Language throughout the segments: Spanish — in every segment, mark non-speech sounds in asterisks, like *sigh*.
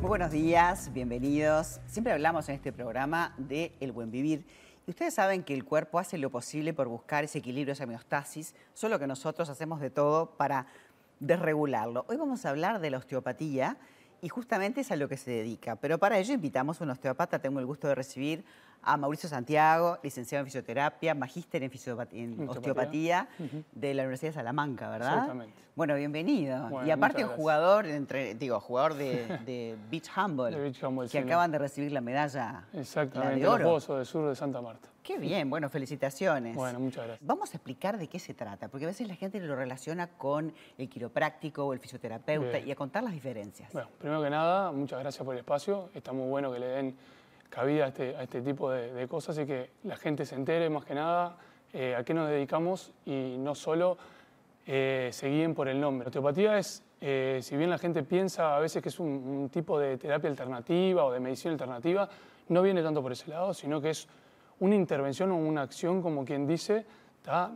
Muy buenos días, bienvenidos. Siempre hablamos en este programa de el buen vivir. Y ustedes saben que el cuerpo hace lo posible por buscar ese equilibrio, esa homeostasis, solo que nosotros hacemos de todo para desregularlo. Hoy vamos a hablar de la osteopatía y justamente es a lo que se dedica. Pero para ello invitamos a un osteopata. Tengo el gusto de recibir a Mauricio Santiago, licenciado en fisioterapia, magíster en, en osteopatía de la Universidad de Salamanca, ¿verdad? Exactamente. Bueno, bienvenido. y aparte jugador, entre, digo, jugador de, *laughs* Beach Humble, que acaban de recibir la medalla Exactamente, de oro. los del Sur de Santa Marta. Qué bien, bueno, felicitaciones. Bueno, muchas gracias. Vamos a explicar de qué se trata, porque a veces la gente lo relaciona con el quiropráctico o el fisioterapeuta y a contar las diferencias. Bueno, primero que nada, muchas gracias por el espacio. Está muy bueno que le den cabida a este, a este tipo de, cosas y que la gente se entere más que nada eh, a qué nos dedicamos y no solo eh, se guíen por el nombre. La osteopatía es, eh, si bien la gente piensa a veces que es un, tipo de terapia alternativa o de medicina alternativa, no viene tanto por ese lado, sino que es una intervención o una acción, como quien dice,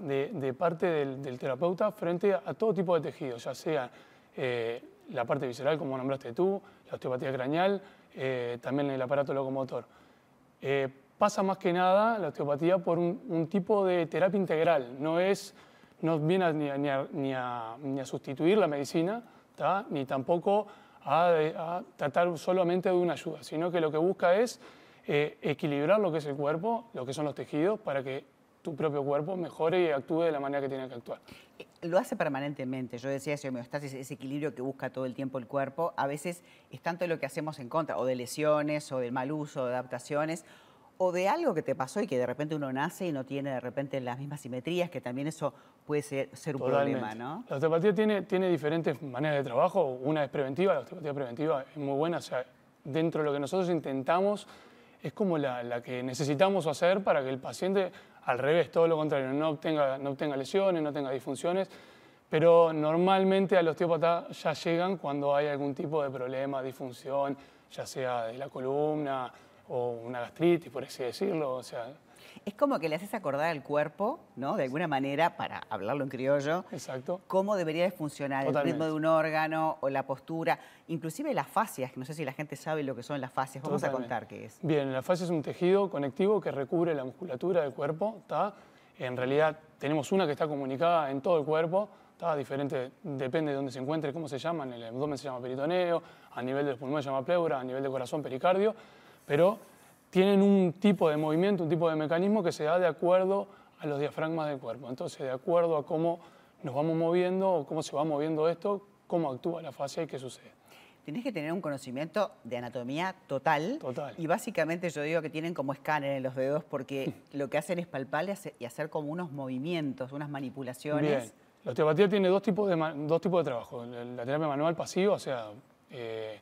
de, parte del, terapeuta frente a, todo tipo de tejidos, ya sea la parte visceral, como nombraste tú, la osteopatía craneal, eh, también el aparato locomotor. Eh, pasa más que nada la osteopatía por un, tipo de terapia integral, no, es, no viene ni, a, sustituir la medicina, ni tampoco a, tratar solamente de una ayuda, sino que lo que busca es eh, equilibrar lo que es el cuerpo, lo que son los tejidos, para que tu propio cuerpo mejore y actúe de la manera que tiene que actuar. Lo hace permanentemente. Yo decía ese homeostasis, ese equilibrio que busca todo el tiempo el cuerpo. A veces es tanto lo que hacemos en contra, o de lesiones, o del mal uso, de adaptaciones, o de algo que te pasó y que de repente uno nace y no tiene de repente las mismas simetrías, que también eso puede ser, un problema, ¿no? La osteopatía tiene, tiene diferentes maneras de trabajo. Una es preventiva, la osteopatía preventiva es muy buena. O sea, dentro de lo que nosotros intentamos es como la, la que necesitamos hacer para que el paciente al revés, todo lo contrario, no obtenga, no obtenga lesiones, no tenga disfunciones, pero normalmente al osteópata ya llegan cuando hay algún tipo de problema, disfunción, ya sea de la columna o una gastritis, por así decirlo, es como que le haces acordar al cuerpo, ¿no? De alguna manera, para hablarlo en criollo, Exacto. cómo debería de funcionar el ritmo de un órgano o la postura, inclusive las fascias, que no sé si la gente sabe lo que son las fascias. Vamos a contar qué es. Bien, la fascia es un tejido conectivo que recubre la musculatura del cuerpo, ¿está? En realidad tenemos una que está comunicada en todo el cuerpo, ¿está? Diferente, depende de dónde se encuentre, cómo se llama, en el abdomen se llama peritoneo, a nivel de los pulmones se llama pleura, a nivel de corazón pericardio, pero tienen un tipo de movimiento, un tipo de mecanismo que se da de acuerdo a los diafragmas del cuerpo. Entonces, de acuerdo a cómo nos vamos moviendo o cómo se va moviendo esto, cómo actúa la fascia y qué sucede. Tienes que tener un conocimiento de anatomía total. Total. Y básicamente yo digo que tienen como escáner en los dedos porque *laughs* lo que hacen es palpar y hacer como unos movimientos, unas manipulaciones. Bien. La osteopatía tiene dos tipos de, dos tipos de trabajo. La terapia manual pasiva, o sea, eh,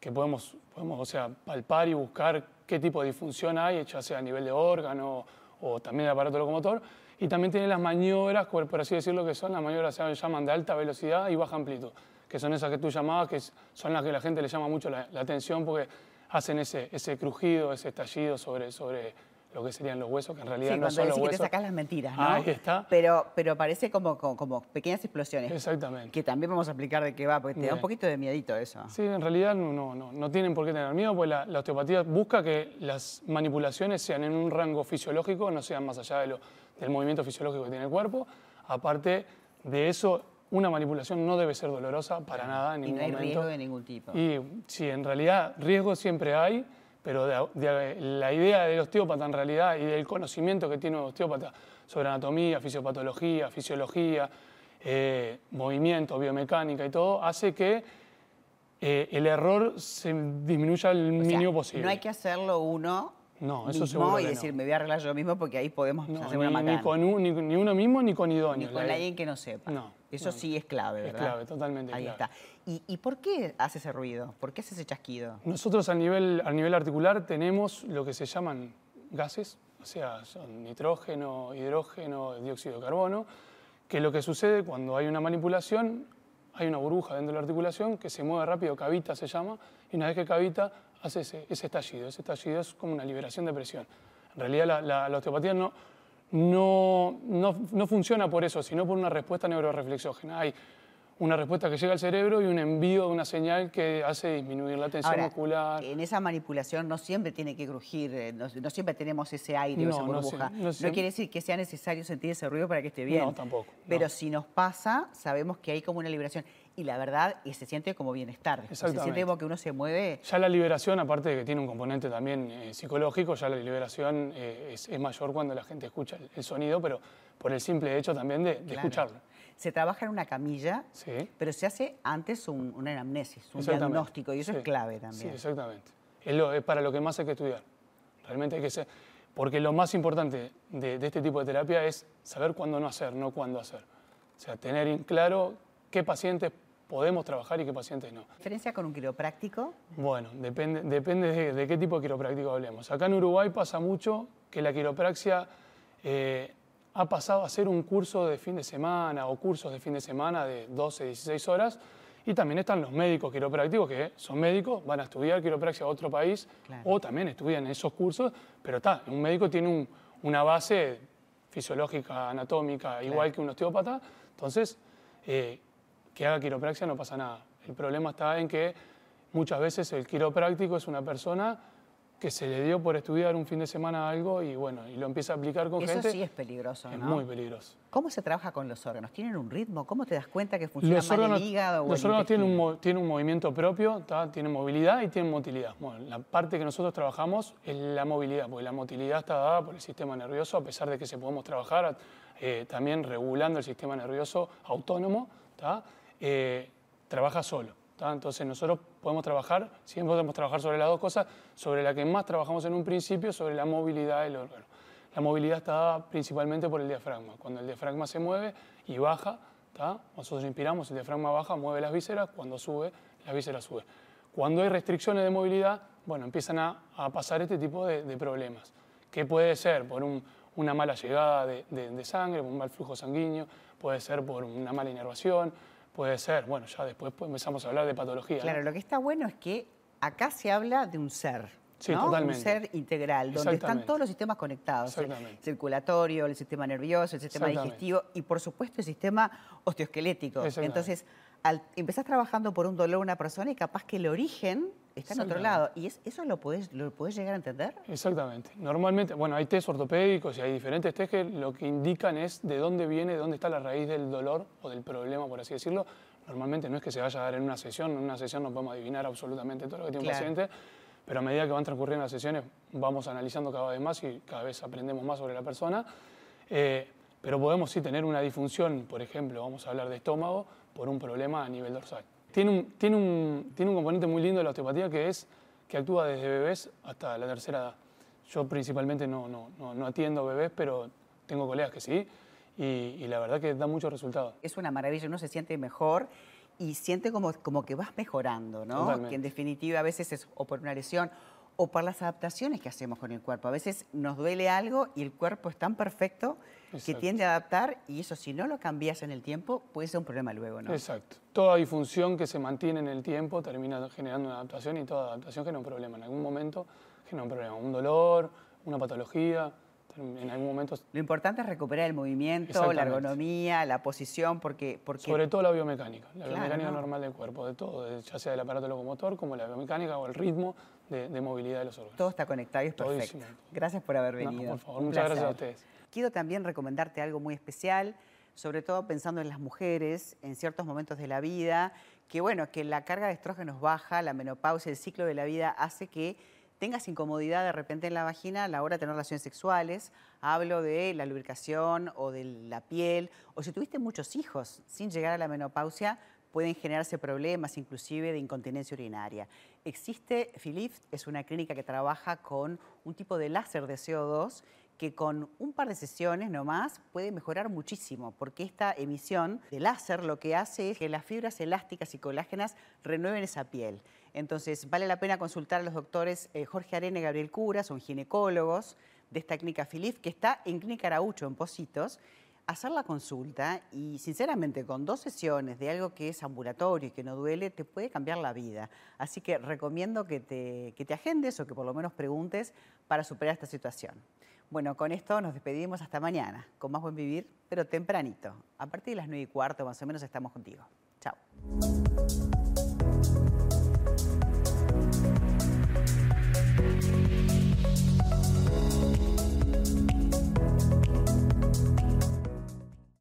que podemos, podemos o sea, palpar y buscar qué tipo de disfunción hay, ya sea a nivel de órgano o también de aparato locomotor. Y también tiene las maniobras, por así decirlo, que son las maniobras se llaman de alta velocidad y baja amplitud, que son esas que tú llamabas, que son las que la gente le llama mucho la, la atención porque hacen ese, ese crujido, ese estallido sobre, sobre lo que serían los huesos, que en realidad no son los huesos. que te sacas las mentiras, ¿no? Ahí está. Pero, pero parece como, como, pequeñas explosiones. Exactamente. Que también vamos a explicar de qué va, porque te da un poquito de miedito eso. Sí, en realidad no, no, no, tienen por qué tener miedo, porque la, osteopatía busca que las manipulaciones sean en un rango fisiológico, no sean más allá de lo, del movimiento fisiológico que tiene el cuerpo. Aparte de eso, una manipulación no debe ser dolorosa para nada en ningún y no hay riesgo de ningún tipo. Y sí, en realidad riesgo siempre hay, pero la idea del osteópata en realidad y del conocimiento que tiene un osteópata sobre anatomía, fisiopatología, fisiología, eh, movimiento, biomecánica y todo, hace que eh, el error se disminuya al mínimo posible. No hay que hacerlo uno no, eso mismo y decir, me voy a arreglar yo mismo porque ahí podemos hacer una. Ni, con ni, uno mismo ni con idóneo. Ni con alguien que no sepa. No. Eso sí es clave, ¿verdad? Es clave, totalmente Ahí está. ¿Y, por qué hace ese ruido? ¿Por qué hace ese chasquido? Nosotros a nivel, a nivel articular tenemos lo que se llaman gases, o sea, son nitrógeno, hidrógeno, dióxido de carbono, que lo que sucede cuando hay una manipulación, hay una burbuja dentro de la articulación que se mueve rápido, cavita se llama, y una vez que cavita hace ese, estallido. Ese estallido es como una liberación de presión. En realidad la, la osteopatía no, no, no, no, funciona por eso, sino por una respuesta neuroreflexógena. Hay una respuesta que llega al cerebro y un envío de una señal que hace disminuir la tensión Ahora, muscular. En esa manipulación no siempre tiene que crujir, eh, no, no siempre tenemos ese aire o esa burbuja. no No, quiere decir que sea necesario sentir ese ruido para que esté bien. No, tampoco. Pero si nos pasa, sabemos que hay como una liberación. Y la verdad, y se siente como bienestar. Se siente como que uno se mueve. Ya la liberación, aparte de que tiene un componente también eh, psicológico, ya la liberación eh, es, es mayor cuando la gente escucha el, el sonido, pero por el simple hecho también de, de Claro. escucharlo. Se trabaja en una camilla, Sí. pero se hace antes un- una anamnesis, un diagnóstico, y eso Sí. es clave Sí, también. exactamente. Es, lo- es para lo que más hay que estudiar. Realmente hay que ser. Porque lo más importante de, de este tipo de terapia es saber cuándo no hacer, no cuándo hacer. O sea, tener en claro qué pacientes podemos trabajar y qué pacientes no. diferencia con un quiropráctico? Bueno, depende, depende de, de qué tipo de quiropráctico hablemos. Acá en Uruguay pasa mucho que la quiropraxia eh, ha pasado a ser un curso de fin de semana o cursos de fin de semana de 12, 16 horas. Y también están los médicos quiroprácticos que son médicos, van a estudiar quiropraxia a otro país Claro. o también estudian esos cursos, pero está, un médico tiene un- una base fisiológica, anatómica, igual que un osteópata, entonces eh, que haga quiropraxia no pasa nada. El problema está en que muchas veces el quiropráctico es una persona que se le dio por estudiar un fin de semana algo y bueno, y lo empieza a aplicar con Eso gente. sí es peligroso, es ¿no? muy peligroso. ¿Cómo se trabaja con los órganos? ¿Tienen un ritmo? ¿Cómo te das cuenta que funciona Los mal órganos, el hígado o los el órganos tienen, un, tienen un movimiento propio, ¿tá? tienen movilidad y tienen motilidad. Bueno, la parte que nosotros trabajamos es la movilidad, porque la motilidad está dada por el sistema nervioso, a pesar de que se podemos trabajar eh, también regulando el sistema nervioso autónomo, ¿tá? Eh, trabaja solo. ¿tá? Entonces nosotros podemos trabajar, siempre podemos trabajar sobre las dos cosas, sobre la que más trabajamos en un principio, sobre la movilidad del órgano. La movilidad está dada principalmente por el diafragma. Cuando el diafragma se mueve y baja, ¿tá? nosotros inspiramos, el diafragma baja, mueve las vísceras, cuando sube, las vísceras suben. Cuando hay restricciones de movilidad, bueno, empiezan a, a pasar este tipo de, de problemas, que puede ser por un- una mala llegada de, de- de sangre, un mal flujo sanguíneo, puede ser por una mala inervación, puede ser, bueno, ya después pues, empezamos a hablar de patología. ¿no? Claro, lo que está bueno es que acá se habla de un ser. Sí, ¿no? totalmente. Un ser integral, donde están todos los sistemas conectados. El circulatorio, el sistema nervioso, el sistema digestivo y, por supuesto, el sistema osteoesquelético. Entonces, al, empezás trabajando por un dolor a una persona y capaz que el origen está en otro lado. ¿Y es- eso lo podés, lo podés llegar a entender? Exactamente. Normalmente, bueno, hay test ortopédicos y hay diferentes test que lo que indican es de dónde viene, de dónde está la raíz del dolor o del problema, por así decirlo. Normalmente no es que se vaya a dar en una sesión, en una sesión no podemos adivinar absolutamente todo lo que tiene Claro. un paciente, pero a medida que van transcurriendo las sesiones vamos analizando cada vez más y cada vez aprendemos más sobre la persona. Eh, pero podemos sí tener una disfunción, por ejemplo, vamos a hablar de estómago, por un problema a nivel dorsal. Tiene un, tiene un, tiene un componente muy lindo de la osteopatía que es que actúa desde bebés hasta la tercera edad. Yo principalmente no, no, no, no atiendo bebés, pero tengo colegas que sí, y, y la verdad que da muchos resultados. Es una maravilla, uno se siente mejor y siente como, como que vas mejorando, ¿no? Totalmente. Que en definitiva a veces es o por una lesión o por las adaptaciones que hacemos con el cuerpo. A veces nos duele algo y el cuerpo es tan perfecto que Exacto. tiende a adaptar y eso si no lo cambias en el tiempo puede ser un problema luego, ¿no? Exacto. Toda disfunción que se mantiene en el tiempo termina generando una adaptación y toda adaptación genera un problema. En algún momento genera un problema, un dolor, una patología, en algún momento, Lo importante es recuperar el movimiento, la ergonomía, la posición, porque, porque sobre todo la biomecánica, la Claro, biomecánica ¿no? normal del cuerpo, de todo, ya sea del aparato locomotor como la biomecánica o el ritmo de, de movilidad de los órganos. todo está conectado y es perfecto. Todísimo. Gracias por haber No, venido. por favor, Un muchas gracias a ustedes. Quiero también recomendarte algo muy especial, sobre todo pensando en las mujeres en ciertos momentos de la vida, que bueno, que la carga de estrógenos baja, la menopausia, el ciclo de la vida hace que tengas incomodidad de repente en la vagina a la hora de tener relaciones sexuales. Hablo de la lubricación o de la piel, o si tuviste muchos hijos sin llegar a la menopausia, pueden generarse problemas inclusive de incontinencia urinaria. Existe, Philips es una clínica que trabaja con un tipo de láser de CO2 que con un par de sesiones nomás puede mejorar muchísimo, porque esta emisión de láser lo que hace es que las fibras elásticas y colágenas renueven esa piel. Entonces, vale la pena consultar a los doctores eh, Jorge Arena y Gabriel Cura, son ginecólogos de esta clínica Philips, que está en Clínica Araucho, en Positos, hacer la consulta y sinceramente con dos sesiones de algo que es ambulatorio y que no duele, te puede cambiar la vida. Así que recomiendo que te, que te agendes o que por lo menos preguntes para superar esta situación. Bueno, con esto nos despedimos hasta mañana, con más buen vivir, pero tempranito. A partir de las 9 y cuarto más o menos estamos contigo. Chao.